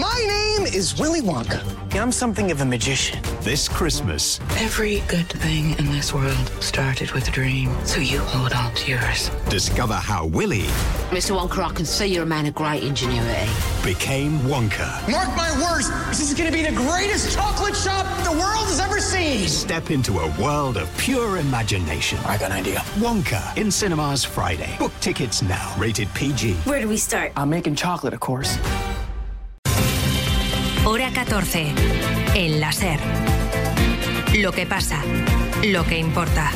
My name is Willy Wonka. I'm something of a magician. This Christmas, Every good thing in this world started with a dream. So you hold on to yours. discover how Willy Mr. Wonka, I can see you're a man of great ingenuity. became Wonka. Mark my words, this is going to be the greatest chocolate shop the world has ever seen. Step into a world of pure imagination. I got an idea. Wonka in cinemas Friday. Book tickets now. Rated PG. Where do we start? I'm making chocolate, of course. Hora 14. El láser. Lo que pasa. Lo que importa.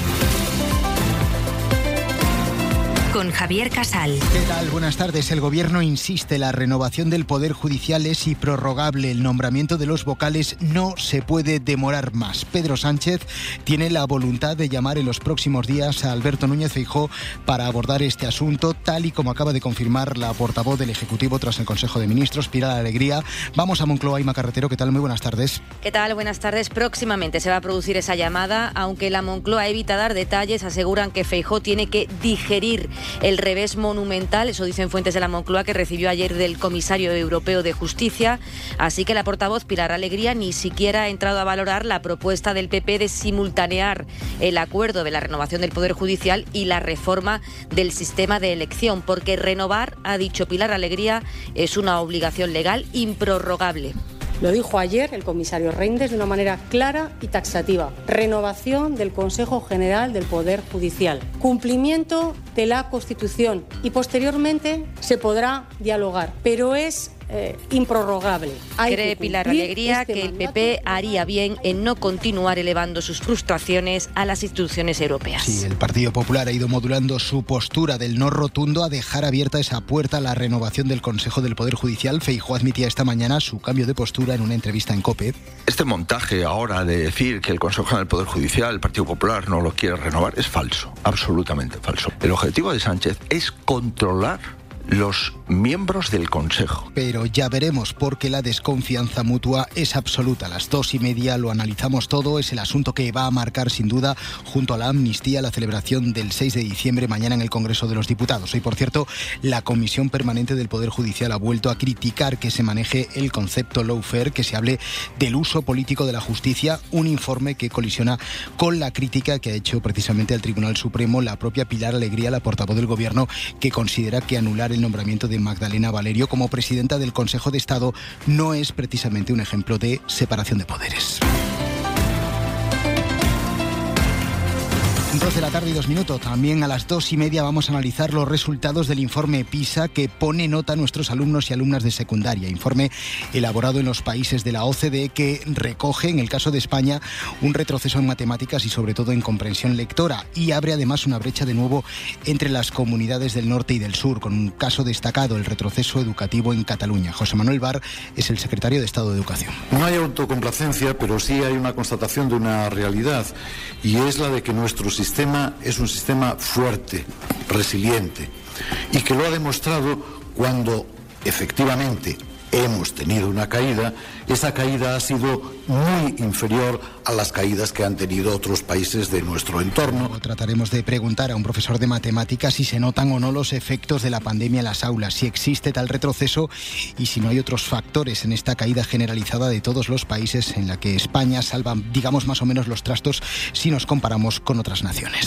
Con Javier Casal. ¿Qué tal? Buenas tardes. El Gobierno insiste, la renovación del Poder Judicial es improrrogable. El nombramiento de los vocales no se puede demorar más. Pedro Sánchez tiene la voluntad de llamar en los próximos días a Alberto Núñez Feijó para abordar este asunto, tal y como acaba de confirmar la portavoz del Ejecutivo tras el Consejo de Ministros, Pilar Alegría. Vamos a Moncloa, Ima Carretero. ¿Qué tal? Muy buenas tardes. ¿Qué tal? Buenas tardes. Próximamente se va a producir esa llamada, aunque la Moncloa evita dar detalles, aseguran que Feijó tiene que digerir el revés monumental, eso dicen fuentes de la Moncloa que recibió ayer del comisario europeo de justicia, así que la portavoz Pilar Alegría ni siquiera ha entrado a valorar la propuesta del PP de simultanear el acuerdo de la renovación del Poder Judicial y la reforma del sistema de elección, porque renovar, ha dicho Pilar Alegría, es una obligación legal improrrogable. Lo dijo ayer el comisario Reinders de una manera clara y taxativa. Renovación del Consejo General del Poder Judicial. Cumplimiento de la Constitución. Y posteriormente se podrá dialogar. Pero es eh, improrrogable. Hay Cree Pilar Alegría este que el. PP haría bien en no continuar elevando sus frustraciones a las instituciones europeas. Sí, el Partido Popular ha ido modulando su postura del no rotundo a dejar abierta esa puerta a la renovación del Consejo del Poder Judicial. Feijó admitía esta mañana su cambio de postura en una entrevista en COPE. Este montaje ahora de decir que el Consejo del Poder Judicial, el Partido Popular, no lo quiere renovar, es falso, absolutamente falso. El objetivo de Sánchez es controlar los miembros del Consejo. Pero ya veremos porque la desconfianza mutua es absoluta. A las dos y media lo analizamos todo. Es el asunto que va a marcar sin duda junto a la amnistía la celebración del 6 de diciembre mañana en el Congreso de los Diputados. Hoy, por cierto, la Comisión Permanente del Poder Judicial ha vuelto a criticar que se maneje el concepto lawfare, que se hable del uso político de la justicia, un informe que colisiona con la crítica que ha hecho precisamente al Tribunal Supremo la propia Pilar Alegría, la portavoz del Gobierno, que considera que anular el nombramiento de Magdalena Valerio como presidenta del Consejo de Estado no es precisamente un ejemplo de separación de poderes. Dos de la tarde y dos minutos. También a las dos y media vamos a analizar los resultados del informe PISA que pone nota a nuestros alumnos y alumnas de secundaria. Informe elaborado en los países de la OCDE que recoge, en el caso de España, un retroceso en matemáticas y sobre todo en comprensión lectora y abre además una brecha de nuevo entre las comunidades del norte y del sur, con un caso destacado, el retroceso educativo en Cataluña. José Manuel Bar es el secretario de Estado de Educación. No hay autocomplacencia, pero sí hay una constatación de una realidad y es la de que nuestro sistema es un sistema fuerte, resiliente y que lo ha demostrado cuando efectivamente hemos tenido una caída, esa caída ha sido muy inferior a las caídas que han tenido otros países de nuestro entorno. Trataremos de preguntar a un profesor de matemáticas si se notan o no los efectos de la pandemia en las aulas, si existe tal retroceso y si no hay otros factores en esta caída generalizada de todos los países en la que España salva, digamos, más o menos los trastos si nos comparamos con otras naciones.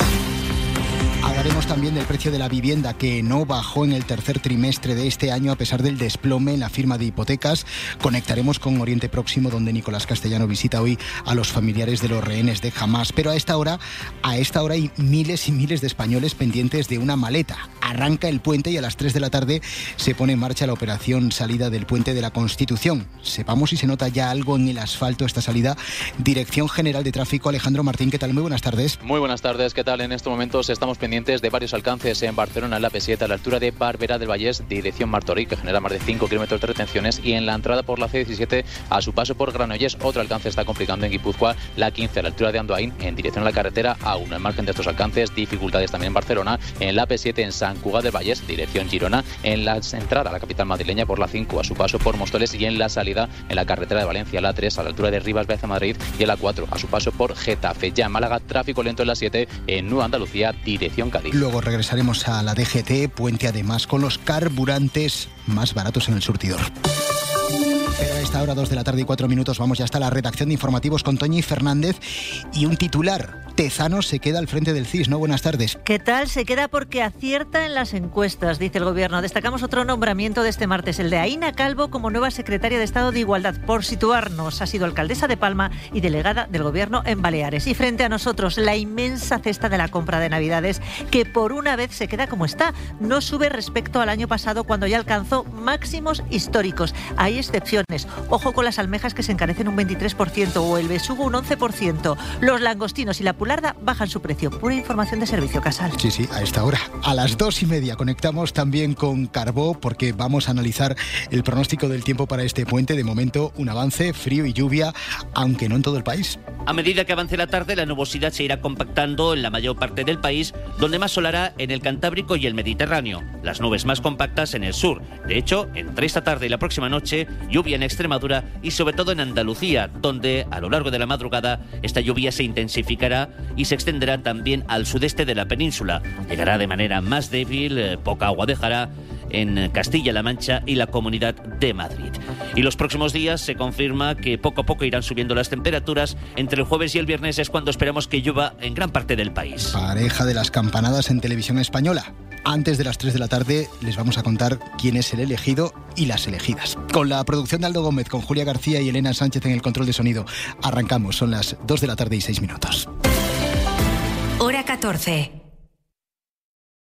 Hablaremos también del precio de la vivienda que no bajó en el tercer trimestre de este año a pesar del desplome en la firma de hipotecas. Conectaremos con Oriente Próximo donde Nicolás Castellano visita hoy a los familiares de los rehenes de Hamas. Pero a esta hora, a esta hora hay miles y miles de españoles pendientes de una maleta. Arranca el puente y a las 3 de la tarde se pone en marcha la operación salida del puente de la Constitución. Sepamos si se nota ya algo en el asfalto esta salida. Dirección General de Tráfico, Alejandro Martín, ¿qué tal? Muy buenas tardes. Muy buenas tardes, ¿qué tal? En estos momentos estamos pendientes de varios alcances en Barcelona, en la P7, a la altura de Barbera del Vallés, dirección Martorell, que genera más de 5 kilómetros de retenciones, y en la entrada por la C17, a su paso por Granollers, otro alcance está complicando en Guipúzcoa, la 15, a la altura de Andoain, en dirección a la carretera A1. En margen de estos alcances, dificultades también en Barcelona, en la P7, en San Cugat del Vallés, dirección Girona, en la entrada a la capital madrileña por la 5, a su paso por Móstoles, y en la salida en la carretera de Valencia, la 3, a la altura de Rivas Baeza Madrid, y en la 4, a su paso por Getafe. Ya en Málaga, tráfico lento en la 7, en Nueva Andalucía, dirección Cádiz. Luego regresaremos a la DGT, puente además con los carburantes más baratos en el surtidor. A esta hora, dos de la tarde y cuatro minutos, vamos ya hasta la redacción de informativos con Toñi Fernández y un titular. Tezano se queda al frente del CIS, ¿no? Buenas tardes. ¿Qué tal? Se queda porque acierta en las encuestas, dice el gobierno. Destacamos otro nombramiento de este martes, el de Aina Calvo como nueva secretaria de Estado de Igualdad. Por situarnos, ha sido alcaldesa de Palma y delegada del gobierno en Baleares. Y frente a nosotros, la inmensa cesta de la compra de Navidades, que por una vez se queda como está. No sube respecto al año pasado cuando ya alcanzó máximos históricos. Hay excepciones. Ojo con las almejas que se encarecen un 23% o el besugo un 11%. Los langostinos y la pularda bajan su precio. Pura información de servicio casal. Sí, sí, a esta hora. A las dos y media conectamos también con Carbó porque vamos a analizar el pronóstico del tiempo para este puente. De momento, un avance, frío y lluvia, aunque no en todo el país. A medida que avance la tarde, la nubosidad se irá compactando en la mayor parte del país, donde más solará en el Cantábrico y el Mediterráneo. Las nubes más compactas en el sur. De hecho, entre esta tarde y la próxima noche, lluvia en Extremadura y sobre todo en Andalucía, donde a lo largo de la madrugada esta lluvia se intensificará y se extenderá también al sudeste de la península. Llegará de manera más débil, eh, poca agua dejará en Castilla-La Mancha y la Comunidad de Madrid. Y los próximos días se confirma que poco a poco irán subiendo las temperaturas. Entre el jueves y el viernes es cuando esperamos que llueva en gran parte del país. Pareja de las campanadas en televisión española. Antes de las 3 de la tarde les vamos a contar quién es el elegido y las elegidas. Con la producción de Aldo Gómez, con Julia García y Elena Sánchez en el control de sonido. Arrancamos, son las 2 de la tarde y 6 minutos. Hora 14.